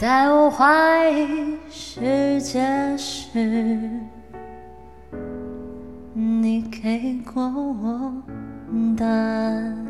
在我怀疑世界时，你给过我答案。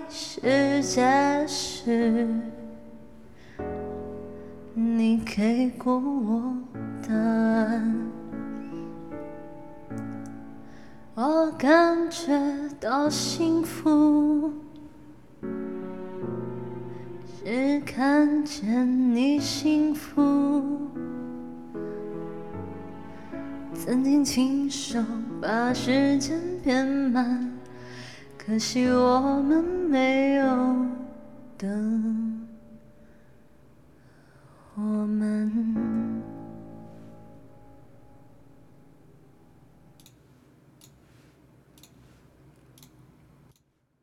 世界是，你给过我答案。我感觉到幸福，是看见你幸福。曾经亲手把时间变慢。可惜我们没有等我们